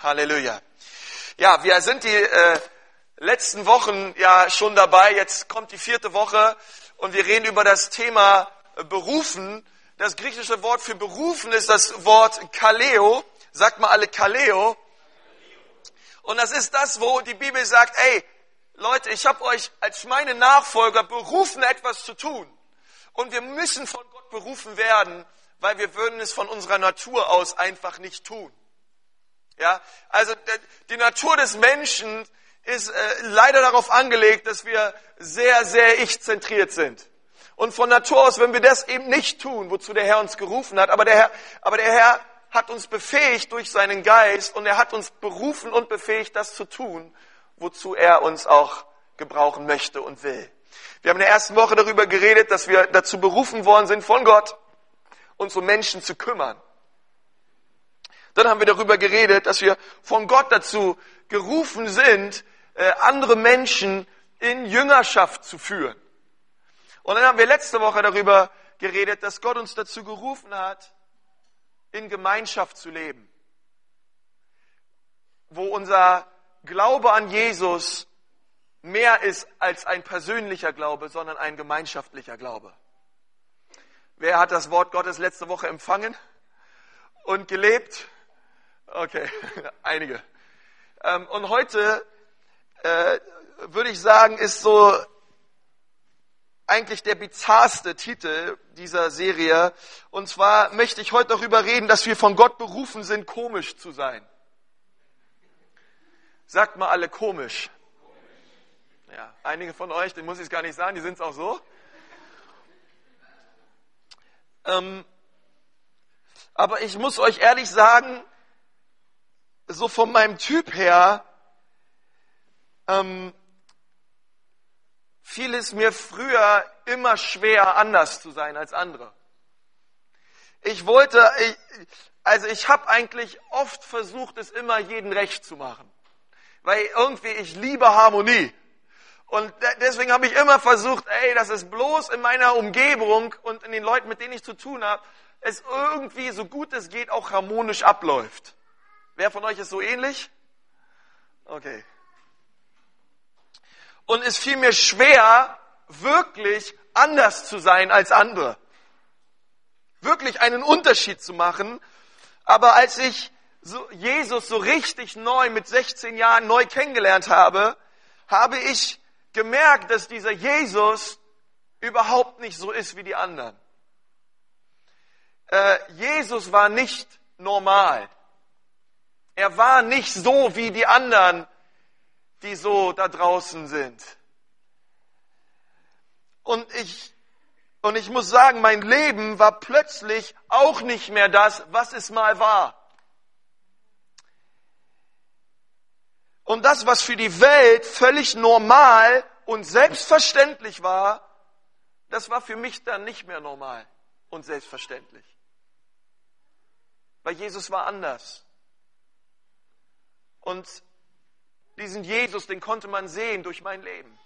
Halleluja. Ja, wir sind die äh, letzten Wochen ja schon dabei. Jetzt kommt die vierte Woche und wir reden über das Thema Berufen. Das griechische Wort für berufen ist das Wort Kaleo. Sagt mal alle Kaleo. Und das ist das, wo die Bibel sagt, ey, Leute, ich habe euch als meine Nachfolger berufen, etwas zu tun. Und wir müssen von Gott berufen werden, weil wir würden es von unserer Natur aus einfach nicht tun. Ja, also die Natur des Menschen ist äh, leider darauf angelegt, dass wir sehr, sehr ich-zentriert sind. Und von Natur aus, wenn wir das eben nicht tun, wozu der Herr uns gerufen hat, aber der Herr, aber der Herr hat uns befähigt durch seinen Geist und er hat uns berufen und befähigt, das zu tun, wozu er uns auch gebrauchen möchte und will. Wir haben in der ersten Woche darüber geredet, dass wir dazu berufen worden sind von Gott, uns um Menschen zu kümmern. Dann haben wir darüber geredet, dass wir von Gott dazu gerufen sind, äh, andere Menschen in Jüngerschaft zu führen. Und dann haben wir letzte Woche darüber geredet, dass Gott uns dazu gerufen hat, in Gemeinschaft zu leben. Wo unser Glaube an Jesus mehr ist als ein persönlicher Glaube, sondern ein gemeinschaftlicher Glaube. Wer hat das Wort Gottes letzte Woche empfangen und gelebt? Okay, einige. Ähm, und heute äh, würde ich sagen, ist so eigentlich der bizarrste Titel dieser Serie. Und zwar möchte ich heute darüber reden, dass wir von Gott berufen sind, komisch zu sein. Sagt mal alle komisch. Ja, einige von euch, den muss ich es gar nicht sagen, die sind es auch so. Ähm, aber ich muss euch ehrlich sagen, so von meinem Typ her, ähm, fiel es mir früher immer schwer, anders zu sein als andere. Ich wollte, ich, also ich habe eigentlich oft versucht, es immer jeden recht zu machen, weil irgendwie ich liebe Harmonie. Und deswegen habe ich immer versucht, ey, dass es bloß in meiner Umgebung und in den Leuten, mit denen ich zu tun habe, es irgendwie so gut es geht auch harmonisch abläuft. Wer von euch ist so ähnlich? Okay. Und es fiel mir schwer, wirklich anders zu sein als andere. Wirklich einen Unterschied zu machen. Aber als ich so Jesus so richtig neu mit 16 Jahren neu kennengelernt habe, habe ich gemerkt, dass dieser Jesus überhaupt nicht so ist wie die anderen. Äh, Jesus war nicht normal. Er war nicht so wie die anderen, die so da draußen sind. Und ich, und ich muss sagen, mein Leben war plötzlich auch nicht mehr das, was es mal war. Und das, was für die Welt völlig normal und selbstverständlich war, das war für mich dann nicht mehr normal und selbstverständlich. Weil Jesus war anders. Und diesen Jesus, den konnte man sehen durch mein Leben.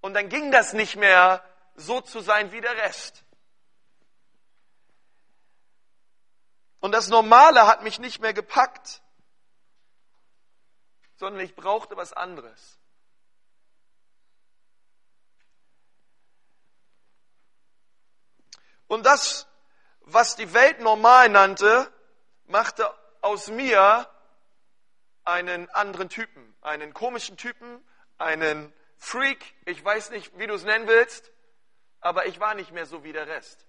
Und dann ging das nicht mehr so zu sein wie der Rest. Und das Normale hat mich nicht mehr gepackt, sondern ich brauchte was anderes. Und das, was die Welt normal nannte, machte aus mir einen anderen Typen, einen komischen Typen, einen Freak, ich weiß nicht, wie du es nennen willst, aber ich war nicht mehr so wie der Rest.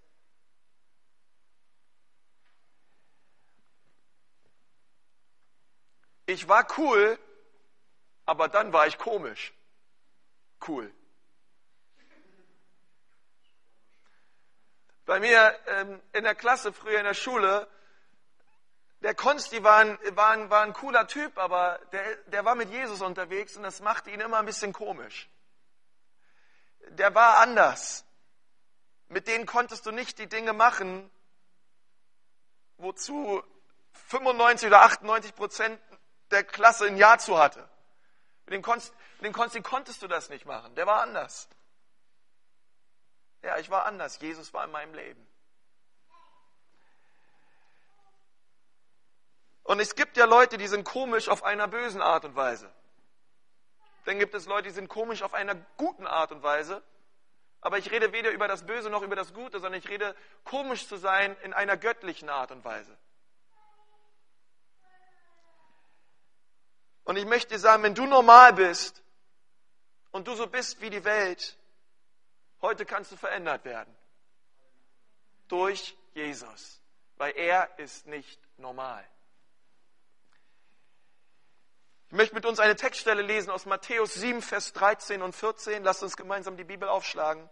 Ich war cool, aber dann war ich komisch. Cool. Bei mir ähm, in der Klasse, früher in der Schule, der Konsti war ein, war ein, war ein cooler Typ, aber der, der war mit Jesus unterwegs und das machte ihn immer ein bisschen komisch. Der war anders. Mit denen konntest du nicht die Dinge machen, wozu 95 oder 98 Prozent der Klasse ein Ja zu hatte. Mit dem, Konsti, mit dem Konsti konntest du das nicht machen. Der war anders. Ja, ich war anders. Jesus war in meinem Leben. Und es gibt ja Leute, die sind komisch auf einer bösen Art und Weise. Dann gibt es Leute, die sind komisch auf einer guten Art und Weise. Aber ich rede weder über das Böse noch über das Gute, sondern ich rede komisch zu sein in einer göttlichen Art und Weise. Und ich möchte dir sagen, wenn du normal bist und du so bist wie die Welt, heute kannst du verändert werden. Durch Jesus. Weil er ist nicht normal. Ich möchte mit uns eine Textstelle lesen aus Matthäus 7, Vers 13 und 14. Lasst uns gemeinsam die Bibel aufschlagen.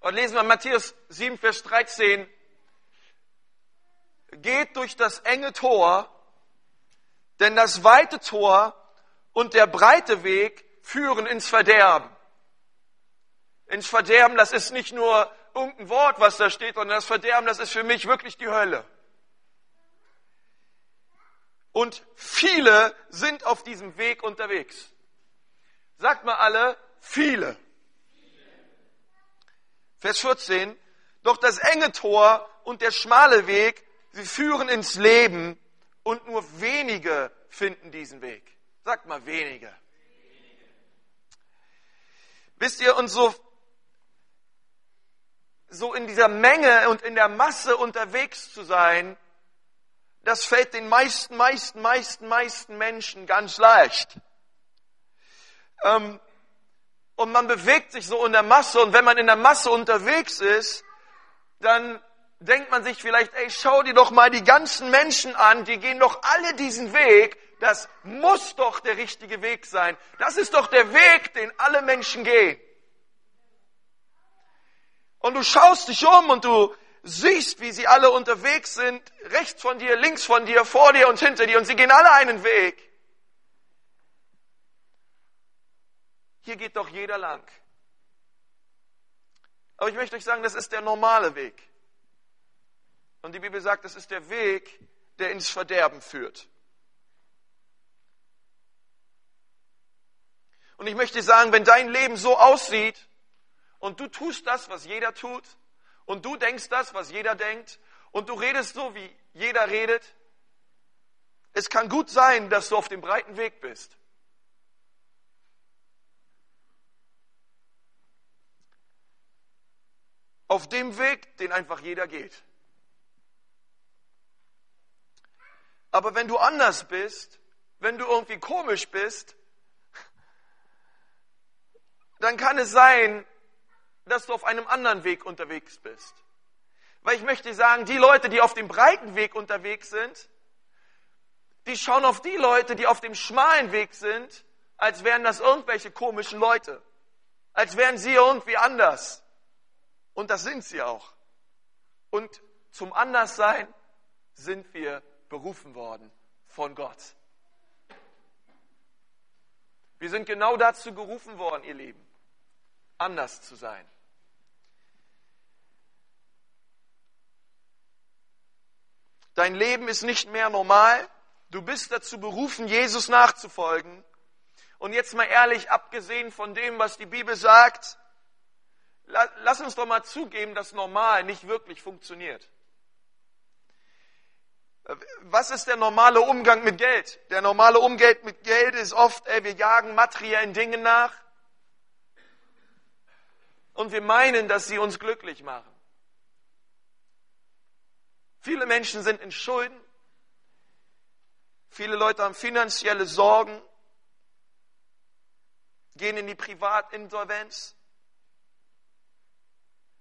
Und lesen wir Matthäus 7, Vers 13. Geht durch das enge Tor, denn das weite Tor und der breite Weg führen ins Verderben. Ins Verderben, das ist nicht nur irgendein Wort, was da steht, sondern das Verderben, das ist für mich wirklich die Hölle. Und viele sind auf diesem Weg unterwegs. Sagt mal alle, viele. Vers 14, doch das enge Tor und der schmale Weg, sie führen ins Leben und nur wenige finden diesen Weg. Sagt mal wenige. Wisst ihr, und so so in dieser Menge und in der Masse unterwegs zu sein, das fällt den meisten, meisten, meisten, meisten Menschen ganz leicht. Ähm, und man bewegt sich so in der Masse und wenn man in der Masse unterwegs ist, dann denkt man sich vielleicht, ey, schau dir doch mal die ganzen Menschen an, die gehen doch alle diesen Weg, das muss doch der richtige Weg sein. Das ist doch der Weg, den alle Menschen gehen. Und du schaust dich um und du siehst, wie sie alle unterwegs sind, rechts von dir, links von dir, vor dir und hinter dir, und sie gehen alle einen Weg. Hier geht doch jeder lang. Aber ich möchte euch sagen, das ist der normale Weg. Und die Bibel sagt, das ist der Weg, der ins Verderben führt. Und ich möchte sagen, wenn dein Leben so aussieht, und du tust das, was jeder tut und du denkst das, was jeder denkt und du redest so, wie jeder redet. Es kann gut sein, dass du auf dem breiten Weg bist. Auf dem Weg, den einfach jeder geht. Aber wenn du anders bist, wenn du irgendwie komisch bist, dann kann es sein, dass du auf einem anderen Weg unterwegs bist. Weil ich möchte sagen, die Leute, die auf dem breiten Weg unterwegs sind, die schauen auf die Leute, die auf dem schmalen Weg sind, als wären das irgendwelche komischen Leute. Als wären sie irgendwie anders. Und das sind sie auch. Und zum Anderssein sind wir berufen worden von Gott. Wir sind genau dazu gerufen worden, ihr Lieben, anders zu sein. Dein Leben ist nicht mehr normal. Du bist dazu berufen, Jesus nachzufolgen. Und jetzt mal ehrlich, abgesehen von dem, was die Bibel sagt, lass uns doch mal zugeben, dass normal nicht wirklich funktioniert. Was ist der normale Umgang mit Geld? Der normale Umgang mit Geld ist oft, ey, wir jagen materiellen Dingen nach und wir meinen, dass sie uns glücklich machen. Viele Menschen sind in Schulden. Viele Leute haben finanzielle Sorgen, gehen in die Privatinsolvenz.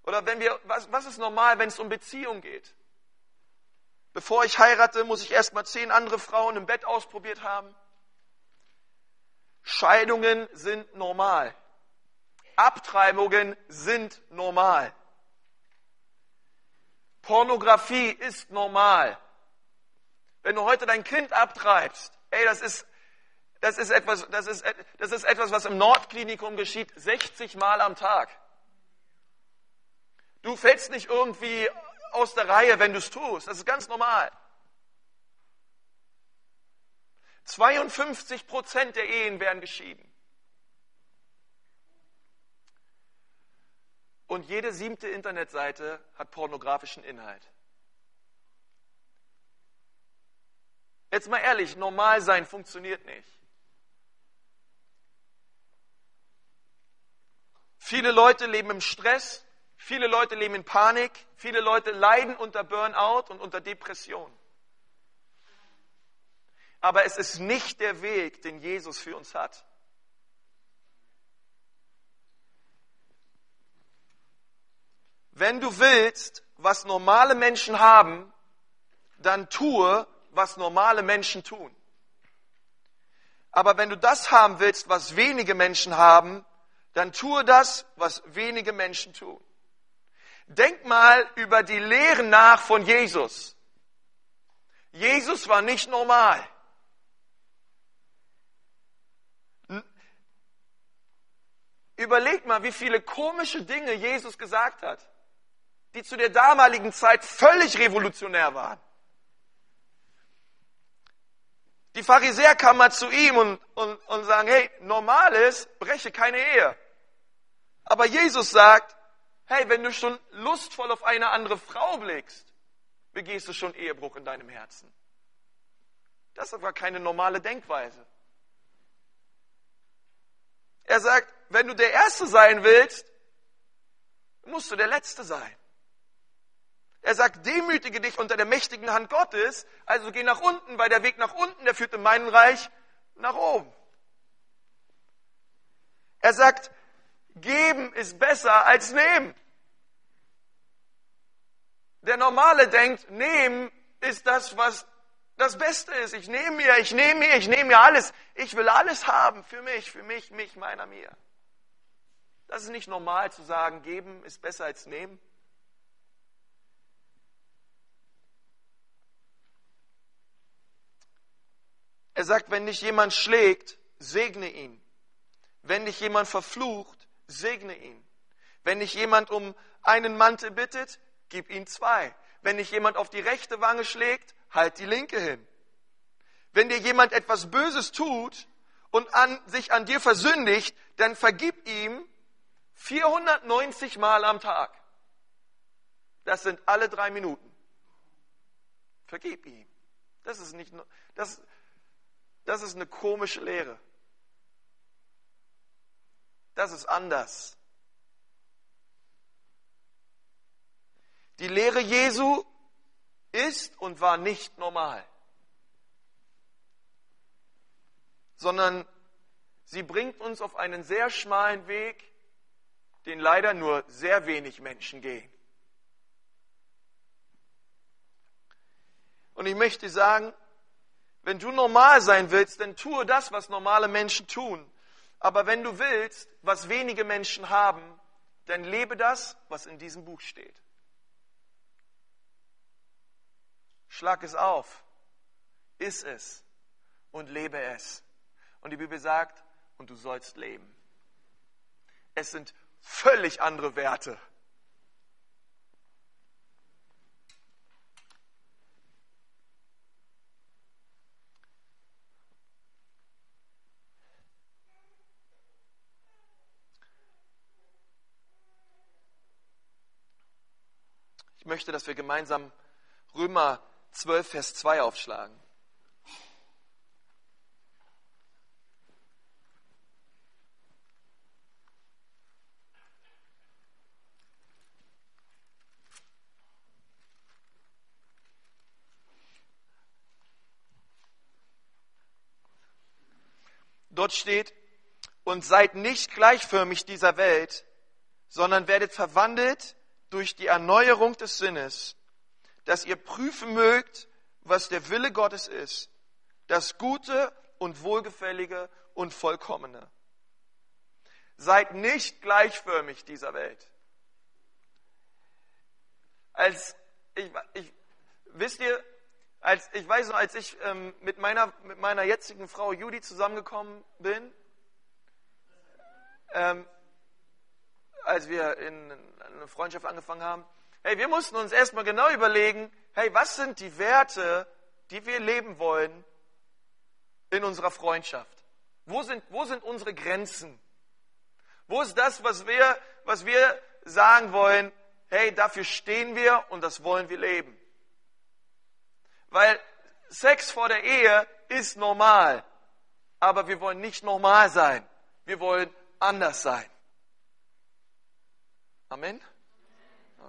Oder wenn wir, was, was ist normal, wenn es um Beziehung geht? Bevor ich heirate, muss ich erst mal zehn andere Frauen im Bett ausprobiert haben. Scheidungen sind normal. Abtreibungen sind normal. Pornografie ist normal. Wenn du heute dein Kind abtreibst, ey, das ist, das ist etwas, das ist, das ist etwas, was im Nordklinikum geschieht, 60 Mal am Tag. Du fällst nicht irgendwie aus der Reihe, wenn du es tust. Das ist ganz normal. 52 Prozent der Ehen werden geschieden. Und jede siebte Internetseite hat pornografischen Inhalt. Jetzt mal ehrlich, normal sein funktioniert nicht. Viele Leute leben im Stress, viele Leute leben in Panik, viele Leute leiden unter Burnout und unter Depression. Aber es ist nicht der Weg, den Jesus für uns hat. Wenn du willst, was normale Menschen haben, dann tue, was normale Menschen tun. Aber wenn du das haben willst, was wenige Menschen haben, dann tue das, was wenige Menschen tun. Denk mal über die Lehren nach von Jesus. Jesus war nicht normal. Überleg mal, wie viele komische Dinge Jesus gesagt hat, die zu der damaligen Zeit völlig revolutionär waren. Die Pharisäer kamen mal zu ihm und, und, und sagen, hey, normal ist, breche keine Ehe. Aber Jesus sagt, hey, wenn du schon lustvoll auf eine andere Frau blickst, begehst du schon Ehebruch in deinem Herzen. Das war keine normale Denkweise. Er sagt, wenn du der Erste sein willst, musst du der Letzte sein. Er sagt, demütige dich unter der mächtigen Hand Gottes, also geh nach unten, weil der Weg nach unten, der führt in meinem Reich nach oben. Er sagt, geben ist besser als nehmen. Der Normale denkt, nehmen ist das, was das Beste ist. Ich nehme mir, ich nehme mir, ich nehme mir alles. Ich will alles haben für mich, für mich, mich, meiner, mir. Das ist nicht normal zu sagen, geben ist besser als nehmen. Er sagt, wenn dich jemand schlägt, segne ihn. Wenn dich jemand verflucht, segne ihn. Wenn dich jemand um einen Mantel bittet, gib ihm zwei. Wenn dich jemand auf die rechte Wange schlägt, halt die linke hin. Wenn dir jemand etwas Böses tut und an, sich an dir versündigt, dann vergib ihm 490 Mal am Tag. Das sind alle drei Minuten. Vergib ihm. Das ist nicht, das, das ist eine komische Lehre. Das ist anders. Die Lehre Jesu ist und war nicht normal, sondern sie bringt uns auf einen sehr schmalen Weg, den leider nur sehr wenig Menschen gehen. Und ich möchte sagen, wenn du normal sein willst, dann tue das, was normale Menschen tun. Aber wenn du willst, was wenige Menschen haben, dann lebe das, was in diesem Buch steht. Schlag es auf, iss es und lebe es. Und die Bibel sagt, und du sollst leben. Es sind völlig andere Werte möchte, dass wir gemeinsam Römer 12, Vers 2 aufschlagen. Dort steht, und seid nicht gleichförmig dieser Welt, sondern werdet verwandelt durch die Erneuerung des Sinnes, dass ihr prüfen mögt, was der Wille Gottes ist, das Gute und Wohlgefällige und Vollkommene. Seid nicht gleichförmig dieser Welt. Als ich, ich wisst ihr, als ich weiß noch, als ich ähm, mit meiner mit meiner jetzigen Frau Judy zusammengekommen bin, ähm, als wir in eine Freundschaft angefangen haben, hey, wir mussten uns erstmal genau überlegen, hey, was sind die Werte, die wir leben wollen in unserer Freundschaft? Wo sind, wo sind unsere Grenzen? Wo ist das, was wir, was wir sagen wollen, hey, dafür stehen wir und das wollen wir leben. Weil Sex vor der Ehe ist normal, aber wir wollen nicht normal sein. Wir wollen anders sein. Amen?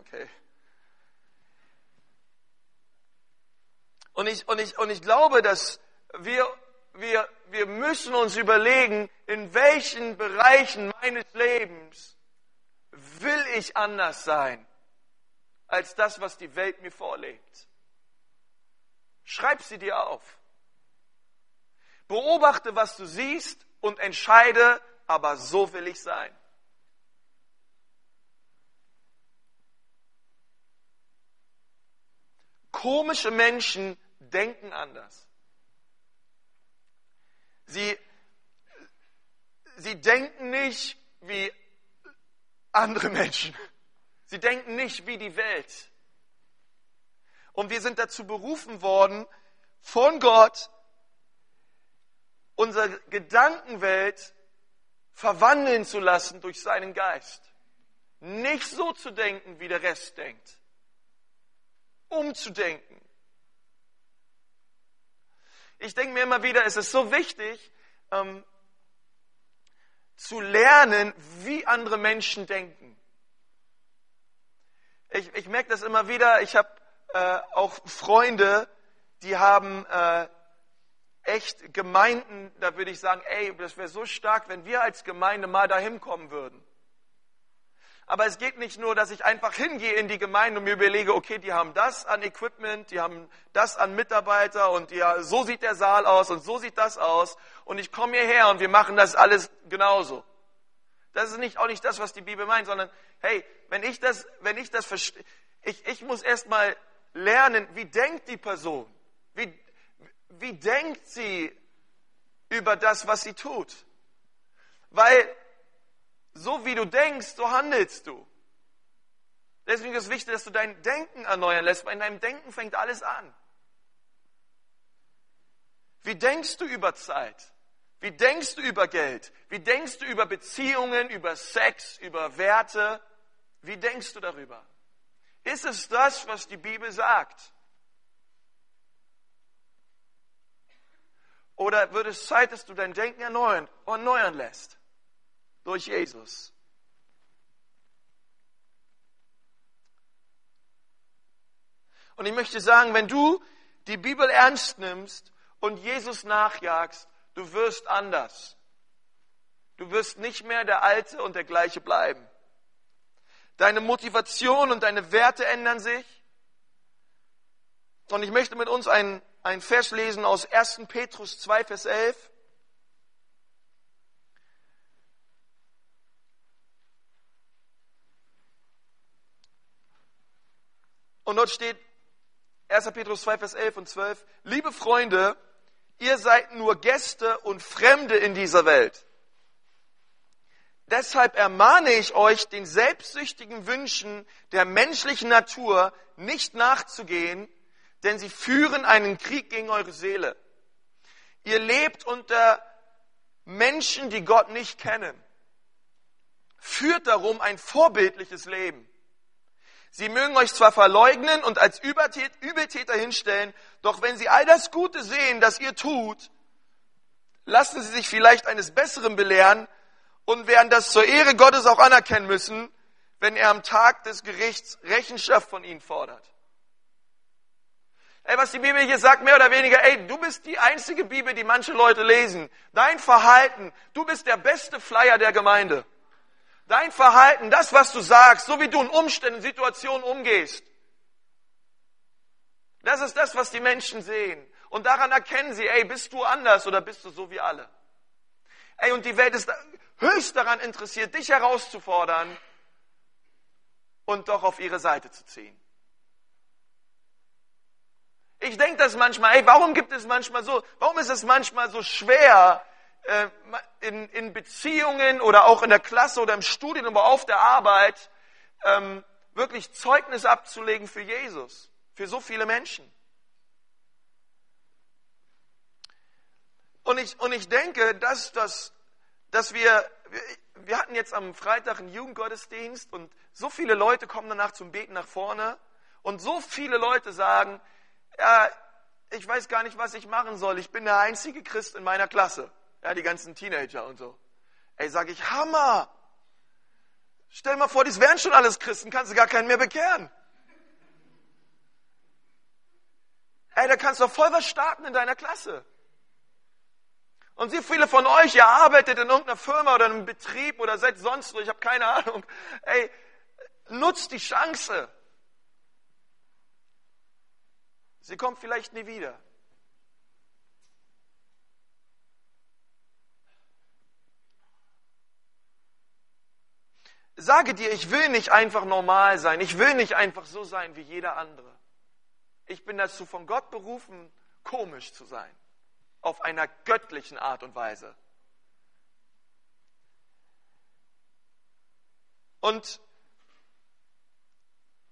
Okay. Und ich, und ich, und ich glaube, dass wir, wir, wir müssen uns überlegen, in welchen Bereichen meines Lebens will ich anders sein als das, was die Welt mir vorlegt. Schreib sie dir auf. Beobachte, was du siehst und entscheide, aber so will ich sein. Komische Menschen denken anders. Sie, sie denken nicht wie andere Menschen. Sie denken nicht wie die Welt. Und wir sind dazu berufen worden, von Gott unsere Gedankenwelt verwandeln zu lassen durch seinen Geist. Nicht so zu denken, wie der Rest denkt. Umzudenken. Ich denke mir immer wieder, es ist so wichtig, ähm, zu lernen, wie andere Menschen denken. Ich, ich merke das immer wieder. Ich habe äh, auch Freunde, die haben äh, echt Gemeinden, da würde ich sagen, ey, das wäre so stark, wenn wir als Gemeinde mal dahin kommen würden. Aber es geht nicht nur, dass ich einfach hingehe in die Gemeinde und mir überlege, okay, die haben das an Equipment, die haben das an Mitarbeiter und ja, so sieht der Saal aus und so sieht das aus und ich komme hierher und wir machen das alles genauso. Das ist nicht, auch nicht das, was die Bibel meint, sondern hey, wenn ich das, wenn ich das verstehe, ich, ich muss erstmal lernen, wie denkt die Person? Wie, wie denkt sie über das, was sie tut? Weil so wie du denkst, so handelst du. Deswegen ist es wichtig, dass du dein Denken erneuern lässt, weil in deinem Denken fängt alles an. Wie denkst du über Zeit? Wie denkst du über Geld? Wie denkst du über Beziehungen, über Sex, über Werte? Wie denkst du darüber? Ist es das, was die Bibel sagt? Oder wird es Zeit, dass du dein Denken erneuern, erneuern lässt? Durch Jesus. Und ich möchte sagen, wenn du die Bibel ernst nimmst und Jesus nachjagst, du wirst anders. Du wirst nicht mehr der Alte und der Gleiche bleiben. Deine Motivation und deine Werte ändern sich. Und ich möchte mit uns einen, einen Vers lesen aus 1. Petrus 2, Vers 11. Und dort steht 1. Petrus 2, Vers 11 und 12, liebe Freunde, ihr seid nur Gäste und Fremde in dieser Welt. Deshalb ermahne ich euch, den selbstsüchtigen Wünschen der menschlichen Natur nicht nachzugehen, denn sie führen einen Krieg gegen eure Seele. Ihr lebt unter Menschen, die Gott nicht kennen. Führt darum ein vorbildliches Leben. Sie mögen euch zwar verleugnen und als Übeltäter hinstellen, doch wenn sie all das Gute sehen, das ihr tut, lassen sie sich vielleicht eines Besseren belehren und werden das zur Ehre Gottes auch anerkennen müssen, wenn er am Tag des Gerichts Rechenschaft von ihnen fordert. Ey, was die Bibel hier sagt, mehr oder weniger, ey, du bist die einzige Bibel, die manche Leute lesen. Dein Verhalten, du bist der beste Flyer der Gemeinde. Dein Verhalten, das, was du sagst, so wie du in Umständen, Situationen umgehst, das ist das, was die Menschen sehen. Und daran erkennen sie, ey, bist du anders oder bist du so wie alle? Ey, und die Welt ist höchst daran interessiert, dich herauszufordern und doch auf ihre Seite zu ziehen. Ich denke das manchmal, ey, warum gibt es manchmal so, warum ist es manchmal so schwer, in, in Beziehungen oder auch in der Klasse oder im Studium, aber auf der Arbeit ähm, wirklich Zeugnis abzulegen für Jesus, für so viele Menschen. Und ich, und ich denke, dass, dass, dass wir wir hatten jetzt am Freitag einen Jugendgottesdienst und so viele Leute kommen danach zum Beten nach vorne und so viele Leute sagen, ja, ich weiß gar nicht, was ich machen soll. Ich bin der einzige Christ in meiner Klasse. Ja, die ganzen Teenager und so. Ey, sage ich, Hammer! Stell mal vor, dies wären schon alles Christen, kannst du gar keinen mehr bekehren. Ey, da kannst du doch voll was starten in deiner Klasse. Und wie viele von euch, ihr arbeitet in irgendeiner Firma oder in einem Betrieb oder seid sonst wo, ich habe keine Ahnung. Ey, nutzt die Chance. Sie kommt vielleicht nie wieder. Sage dir, ich will nicht einfach normal sein. Ich will nicht einfach so sein wie jeder andere. Ich bin dazu von Gott berufen, komisch zu sein. Auf einer göttlichen Art und Weise. Und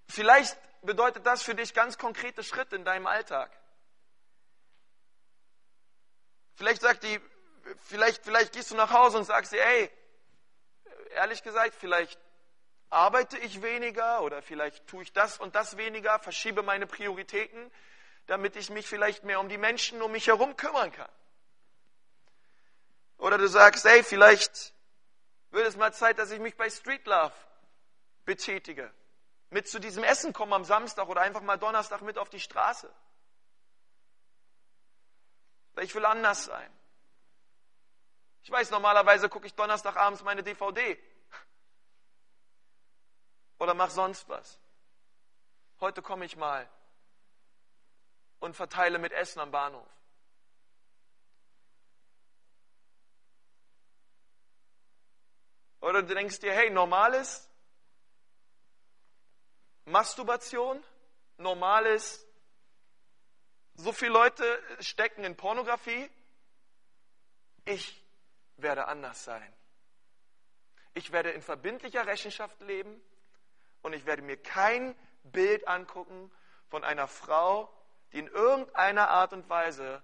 vielleicht bedeutet das für dich ganz konkrete Schritte in deinem Alltag. Vielleicht sagt die, vielleicht, vielleicht gehst du nach Hause und sagst dir, ey, ehrlich gesagt, vielleicht arbeite ich weniger oder vielleicht tue ich das und das weniger, verschiebe meine Prioritäten, damit ich mich vielleicht mehr um die Menschen um mich herum kümmern kann. Oder du sagst, ey, vielleicht wird es mal Zeit, dass ich mich bei Street Love betätige. Mit zu diesem Essen kommen am Samstag oder einfach mal Donnerstag mit auf die Straße. Weil ich will anders sein. Ich weiß, normalerweise gucke ich Donnerstagabends meine DVD. Oder mach sonst was. Heute komme ich mal und verteile mit Essen am Bahnhof. Oder du denkst dir, hey, normal ist Masturbation, normal ist, so viele Leute stecken in Pornografie. Ich werde anders sein. Ich werde in verbindlicher Rechenschaft leben und ich werde mir kein Bild angucken von einer Frau, die in irgendeiner Art und Weise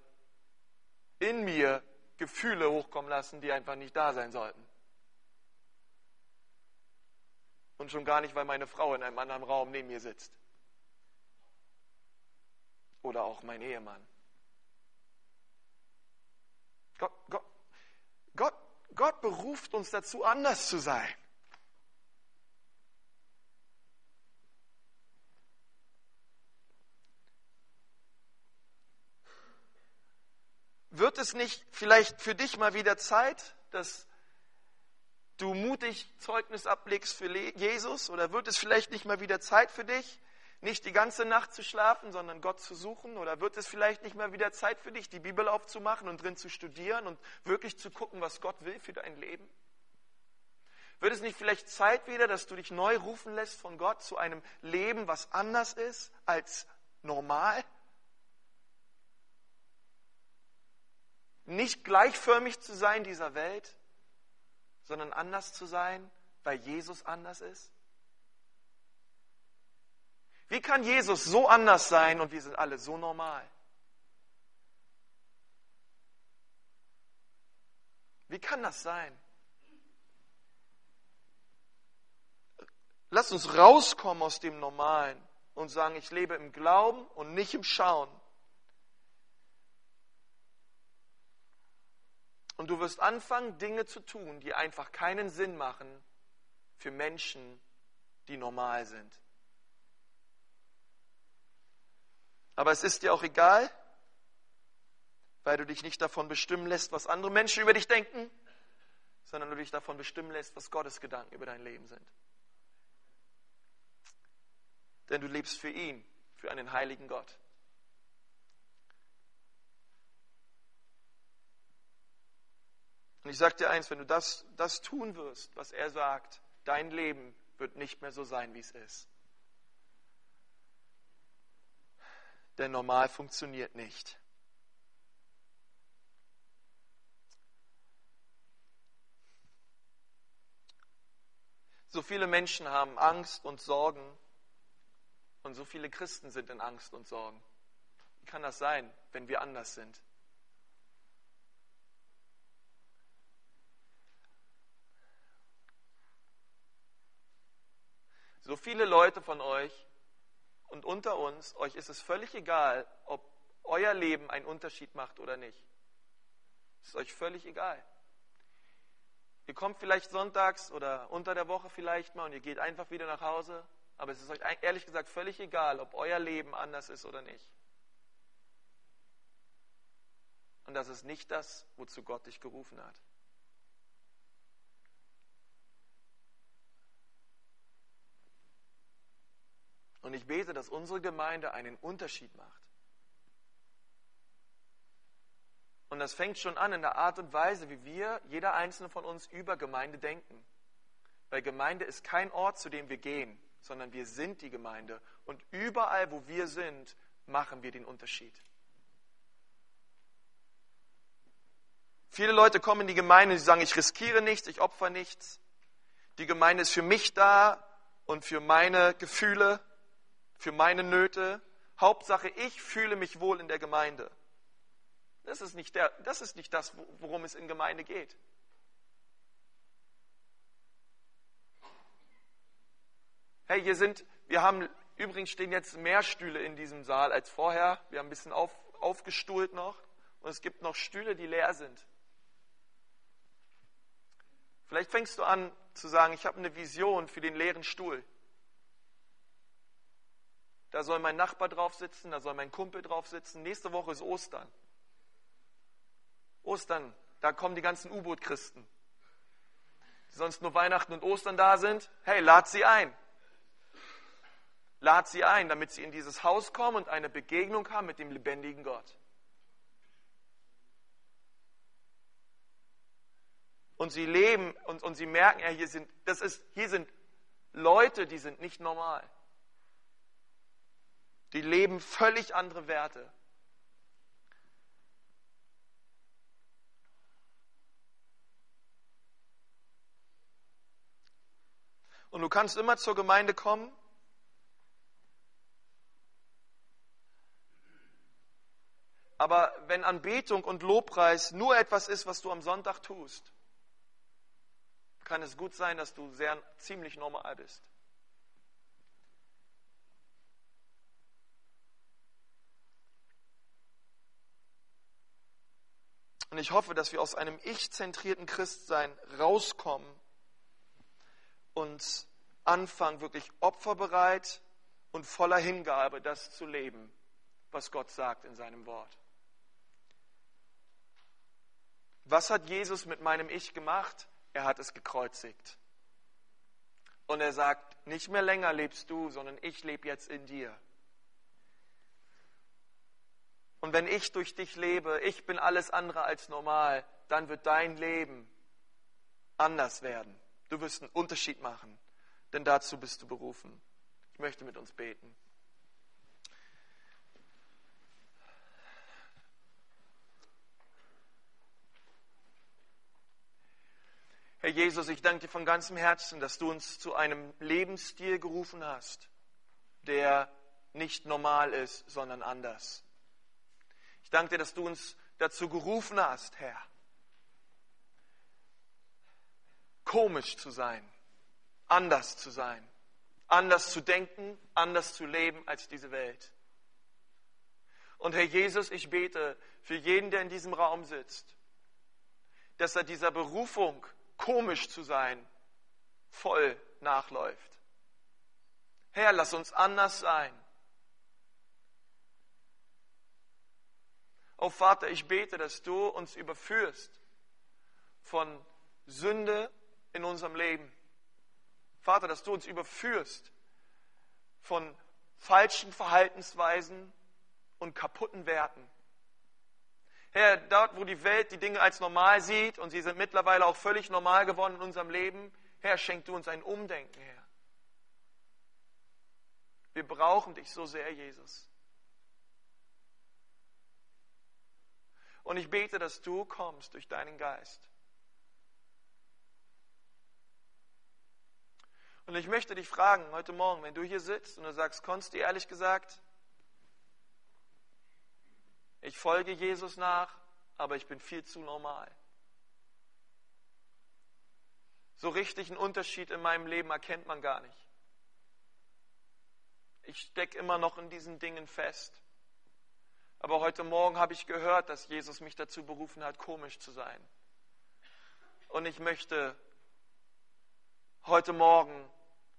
in mir Gefühle hochkommen lassen, die einfach nicht da sein sollten. Und schon gar nicht, weil meine Frau in einem anderen Raum neben mir sitzt. Oder auch mein Ehemann. Gott, Gott, Gott, Gott beruft uns dazu, anders zu sein. Wird es nicht vielleicht für dich mal wieder Zeit, dass du mutig Zeugnis ablegst für Jesus? Oder wird es vielleicht nicht mal wieder Zeit für dich, nicht die ganze Nacht zu schlafen, sondern Gott zu suchen? Oder wird es vielleicht nicht mal wieder Zeit für dich, die Bibel aufzumachen und drin zu studieren und wirklich zu gucken, was Gott will für dein Leben? Wird es nicht vielleicht Zeit wieder, dass du dich neu rufen lässt von Gott zu einem Leben, was anders ist als normal? Nicht gleichförmig zu sein dieser Welt, sondern anders zu sein, weil Jesus anders ist? Wie kann Jesus so anders sein und wir sind alle so normal? Wie kann das sein? Lass uns rauskommen aus dem Normalen und sagen, ich lebe im Glauben und nicht im Schauen. Und du wirst anfangen, Dinge zu tun, die einfach keinen Sinn machen für Menschen, die normal sind. Aber es ist dir auch egal, weil du dich nicht davon bestimmen lässt, was andere Menschen über dich denken, sondern du dich davon bestimmen lässt, was Gottes Gedanken über dein Leben sind. Denn du lebst für ihn, für einen heiligen Gott. Und ich sage dir eins, wenn du das, das tun wirst, was er sagt, dein Leben wird nicht mehr so sein, wie es ist. Denn normal funktioniert nicht. So viele Menschen haben Angst und Sorgen und so viele Christen sind in Angst und Sorgen. Wie kann das sein, wenn wir anders sind? So viele Leute von euch und unter uns, euch ist es völlig egal, ob euer Leben einen Unterschied macht oder nicht. Es ist euch völlig egal. Ihr kommt vielleicht sonntags oder unter der Woche vielleicht mal und ihr geht einfach wieder nach Hause, aber es ist euch ehrlich gesagt völlig egal, ob euer Leben anders ist oder nicht. Und das ist nicht das, wozu Gott dich gerufen hat. Und ich bete, dass unsere Gemeinde einen Unterschied macht. Und das fängt schon an in der Art und Weise, wie wir, jeder einzelne von uns, über Gemeinde denken. Weil Gemeinde ist kein Ort, zu dem wir gehen, sondern wir sind die Gemeinde. Und überall, wo wir sind, machen wir den Unterschied. Viele Leute kommen in die Gemeinde und sie sagen, ich riskiere nichts, ich opfer nichts. Die Gemeinde ist für mich da und für meine Gefühle für meine Nöte. Hauptsache, ich fühle mich wohl in der Gemeinde. Das ist nicht, der, das, ist nicht das, worum es in Gemeinde geht. Hey, hier sind, wir haben, übrigens stehen jetzt mehr Stühle in diesem Saal als vorher. Wir haben ein bisschen auf, aufgestuhlt noch. Und es gibt noch Stühle, die leer sind. Vielleicht fängst du an zu sagen, ich habe eine Vision für den leeren Stuhl. Da soll mein Nachbar drauf sitzen, da soll mein Kumpel drauf sitzen. Nächste Woche ist Ostern. Ostern, da kommen die ganzen U-Boot-Christen, die sonst nur Weihnachten und Ostern da sind. Hey, lad sie ein. Lad sie ein, damit sie in dieses Haus kommen und eine Begegnung haben mit dem lebendigen Gott. Und sie leben und, und sie merken, ja, hier sind, das ist, hier sind Leute, die sind nicht normal. Die leben völlig andere Werte. Und du kannst immer zur Gemeinde kommen. Aber wenn Anbetung und Lobpreis nur etwas ist, was du am Sonntag tust, kann es gut sein, dass du sehr ziemlich normal bist. Und ich hoffe, dass wir aus einem ich-zentrierten Christsein rauskommen und anfangen, wirklich opferbereit und voller Hingabe das zu leben, was Gott sagt in seinem Wort. Was hat Jesus mit meinem Ich gemacht? Er hat es gekreuzigt. Und er sagt, nicht mehr länger lebst du, sondern ich lebe jetzt in dir. Und wenn ich durch dich lebe, ich bin alles andere als normal, dann wird dein Leben anders werden. Du wirst einen Unterschied machen, denn dazu bist du berufen. Ich möchte mit uns beten. Herr Jesus, ich danke dir von ganzem Herzen, dass du uns zu einem Lebensstil gerufen hast, der nicht normal ist, sondern anders danke dir, dass du uns dazu gerufen hast, Herr, komisch zu sein, anders zu sein, anders zu denken, anders zu leben als diese Welt. Und Herr Jesus, ich bete für jeden, der in diesem Raum sitzt, dass er dieser Berufung, komisch zu sein, voll nachläuft. Herr, lass uns anders sein. Oh Vater, ich bete, dass du uns überführst von Sünde in unserem Leben. Vater, dass du uns überführst von falschen Verhaltensweisen und kaputten Werten. Herr, dort, wo die Welt die Dinge als normal sieht und sie sind mittlerweile auch völlig normal geworden in unserem Leben, Herr, schenk du uns ein Umdenken, Herr. Wir brauchen dich so sehr, Jesus. Und ich bete, dass du kommst durch deinen Geist. Und ich möchte dich fragen heute Morgen, wenn du hier sitzt und du sagst, Konsti, ehrlich gesagt, ich folge Jesus nach, aber ich bin viel zu normal. So richtig einen Unterschied in meinem Leben erkennt man gar nicht. Ich stecke immer noch in diesen Dingen fest. Aber heute Morgen habe ich gehört, dass Jesus mich dazu berufen hat, komisch zu sein. Und ich möchte heute Morgen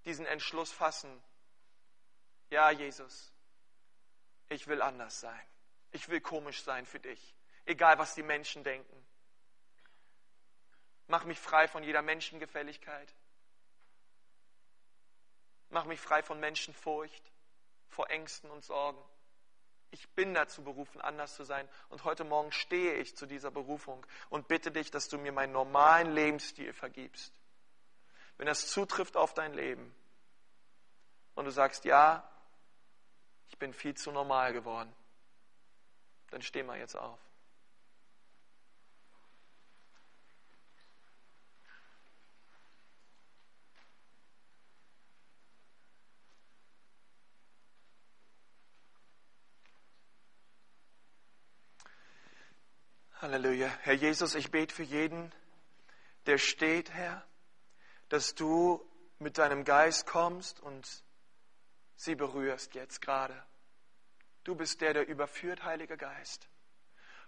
diesen Entschluss fassen. Ja, Jesus, ich will anders sein. Ich will komisch sein für dich, egal was die Menschen denken. Mach mich frei von jeder Menschengefälligkeit. Mach mich frei von Menschenfurcht, vor Ängsten und Sorgen. Ich bin dazu berufen, anders zu sein. Und heute Morgen stehe ich zu dieser Berufung und bitte dich, dass du mir meinen normalen Lebensstil vergibst. Wenn das zutrifft auf dein Leben und du sagst, ja, ich bin viel zu normal geworden, dann steh mal jetzt auf. Halleluja. Herr Jesus, ich bete für jeden, der steht, Herr, dass du mit deinem Geist kommst und sie berührst jetzt gerade. Du bist der, der überführt, Heiliger Geist.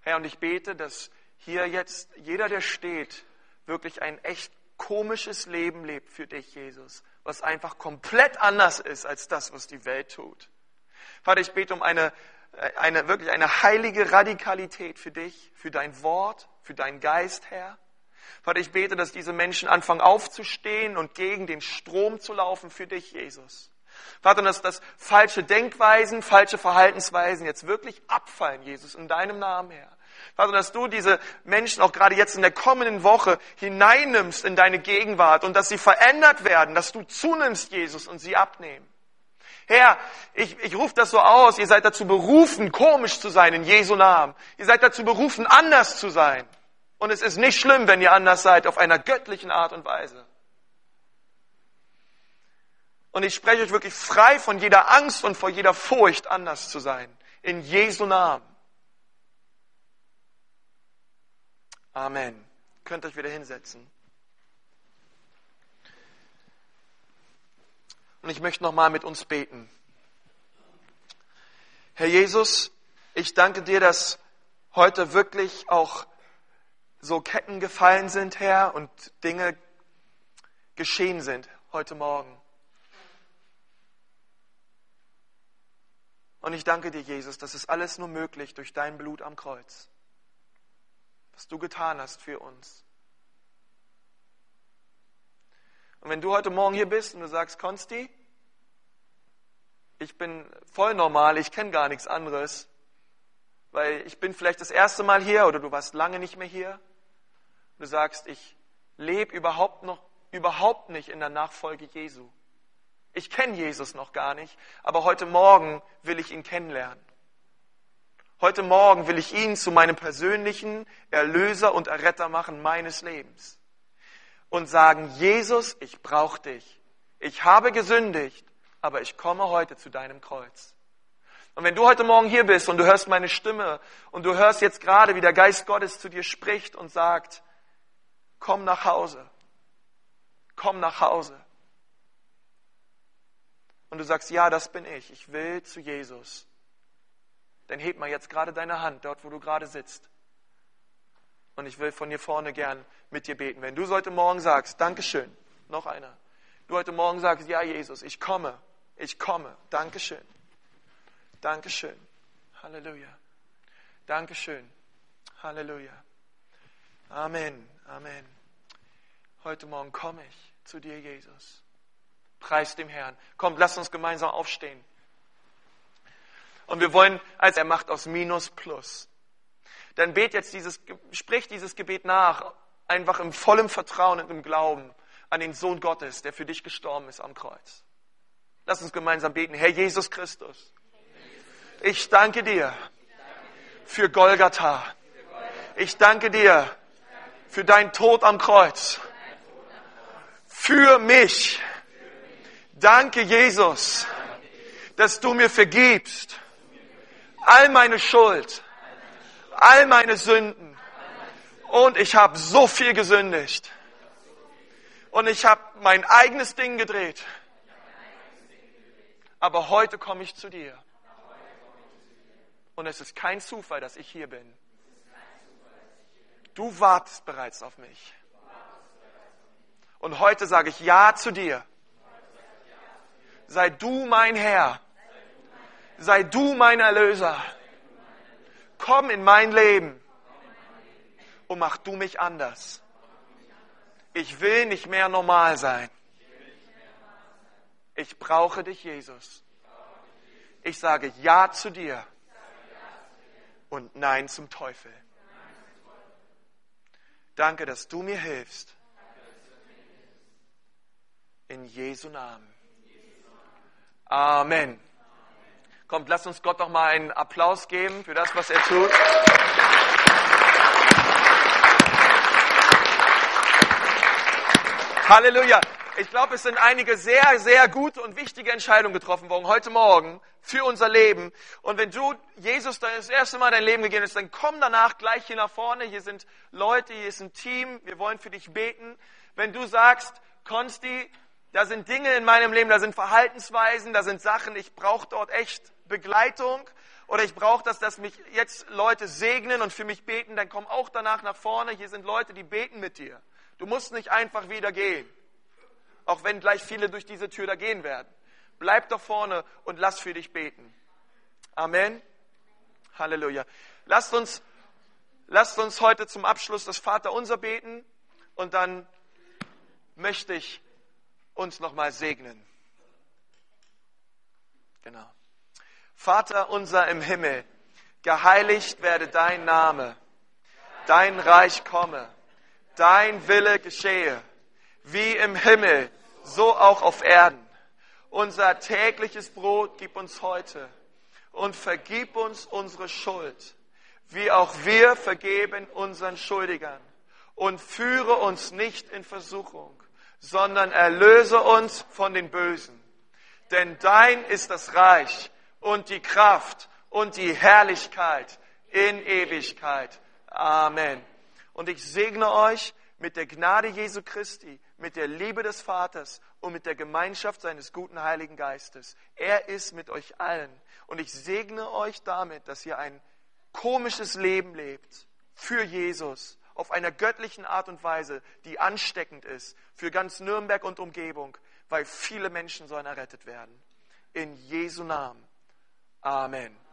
Herr, und ich bete, dass hier jetzt jeder, der steht, wirklich ein echt komisches Leben lebt für dich, Jesus, was einfach komplett anders ist als das, was die Welt tut. Vater, ich bete um eine eine, wirklich eine heilige Radikalität für dich, für dein Wort, für deinen Geist, Herr. Vater, ich bete, dass diese Menschen anfangen aufzustehen und gegen den Strom zu laufen für dich, Jesus. Vater, dass das falsche Denkweisen, falsche Verhaltensweisen jetzt wirklich abfallen, Jesus, in deinem Namen, Herr. Vater, dass du diese Menschen auch gerade jetzt in der kommenden Woche hineinnimmst in deine Gegenwart und dass sie verändert werden, dass du zunimmst, Jesus, und sie abnehmen. Herr, ich, ich rufe das so aus, ihr seid dazu berufen, komisch zu sein in Jesu Namen. Ihr seid dazu berufen, anders zu sein. Und es ist nicht schlimm, wenn ihr anders seid, auf einer göttlichen Art und Weise. Und ich spreche euch wirklich frei von jeder Angst und vor jeder Furcht, anders zu sein. In Jesu Namen. Amen. Könnt euch wieder hinsetzen. Und ich möchte nochmal mit uns beten. Herr Jesus, ich danke dir, dass heute wirklich auch so Ketten gefallen sind, Herr, und Dinge geschehen sind heute Morgen. Und ich danke dir, Jesus, das ist alles nur möglich durch dein Blut am Kreuz, was du getan hast für uns. Und wenn du heute Morgen hier bist und du sagst, Konsti, ich bin voll normal, ich kenne gar nichts anderes, weil ich bin vielleicht das erste Mal hier oder du warst lange nicht mehr hier. Du sagst, ich lebe überhaupt noch überhaupt nicht in der Nachfolge Jesu. Ich kenne Jesus noch gar nicht, aber heute Morgen will ich ihn kennenlernen. Heute Morgen will ich ihn zu meinem persönlichen Erlöser und Erretter machen meines Lebens und sagen, Jesus, ich brauche dich. Ich habe gesündigt, aber ich komme heute zu deinem Kreuz. Und wenn du heute Morgen hier bist und du hörst meine Stimme und du hörst jetzt gerade, wie der Geist Gottes zu dir spricht und sagt, komm nach Hause, komm nach Hause. Und du sagst, ja, das bin ich, ich will zu Jesus. Dann heb mal jetzt gerade deine Hand dort, wo du gerade sitzt. Und ich will von hier vorne gern mit dir beten. Wenn du heute Morgen sagst, Dankeschön, noch einer. Du heute Morgen sagst, ja Jesus, ich komme, ich komme. Dankeschön. Dankeschön. Halleluja. Dankeschön. Halleluja. Amen. Amen. Heute Morgen komme ich zu dir, Jesus. Preis dem Herrn. Komm, lass uns gemeinsam aufstehen. Und wir wollen, als er macht aus Minus Plus dann bet jetzt dieses, sprich dieses Gebet nach, einfach im vollen Vertrauen und im Glauben an den Sohn Gottes, der für dich gestorben ist am Kreuz. Lass uns gemeinsam beten. Herr Jesus Christus, ich danke dir für Golgatha. Ich danke dir für deinen Tod am Kreuz. Für mich. Danke, Jesus, dass du mir vergibst all meine Schuld all meine Sünden. Und ich habe so viel gesündigt. Und ich habe mein eigenes Ding gedreht. Aber heute komme ich zu dir. Und es ist kein Zufall, dass ich hier bin. Du wartest bereits auf mich. Und heute sage ich Ja zu dir. Sei du mein Herr. Sei du mein Erlöser. Komm in mein Leben und mach du mich anders. Ich will nicht mehr normal sein. Ich brauche dich, Jesus. Ich sage Ja zu dir und Nein zum Teufel. Danke, dass du mir hilfst. In Jesu Namen. Amen. Kommt, lasst uns Gott noch mal einen Applaus geben für das, was er tut. Halleluja. Ich glaube, es sind einige sehr, sehr gute und wichtige Entscheidungen getroffen worden heute Morgen für unser Leben. Und wenn du Jesus das erste Mal dein Leben gegeben hast, dann komm danach gleich hier nach vorne. Hier sind Leute, hier ist ein Team. Wir wollen für dich beten. Wenn du sagst, Konsti, da sind Dinge in meinem Leben, da sind Verhaltensweisen, da sind Sachen, ich brauche dort echt Begleitung oder ich brauche das, dass mich jetzt Leute segnen und für mich beten, dann komm auch danach nach vorne. Hier sind Leute, die beten mit dir. Du musst nicht einfach wieder gehen auch wenn gleich viele durch diese Tür da gehen werden. Bleib doch vorne und lass für dich beten. Amen. Halleluja. Lasst uns, lasst uns heute zum Abschluss das Vaterunser beten und dann möchte ich uns nochmal segnen. Genau. Vater unser im Himmel, geheiligt werde dein Name, dein Reich komme, dein Wille geschehe, wie im Himmel, so auch auf Erden. Unser tägliches Brot gib uns heute und vergib uns unsere Schuld, wie auch wir vergeben unseren Schuldigern. Und führe uns nicht in Versuchung, sondern erlöse uns von den Bösen. Denn dein ist das Reich und die Kraft und die Herrlichkeit in Ewigkeit. Amen. Und ich segne euch mit der Gnade Jesu Christi, mit der Liebe des Vaters und mit der Gemeinschaft seines guten Heiligen Geistes. Er ist mit euch allen. Und ich segne euch damit, dass ihr ein komisches Leben lebt für Jesus auf einer göttlichen Art und Weise, die ansteckend ist für ganz Nürnberg und Umgebung, weil viele Menschen sollen errettet werden. In Jesu Namen. Amen.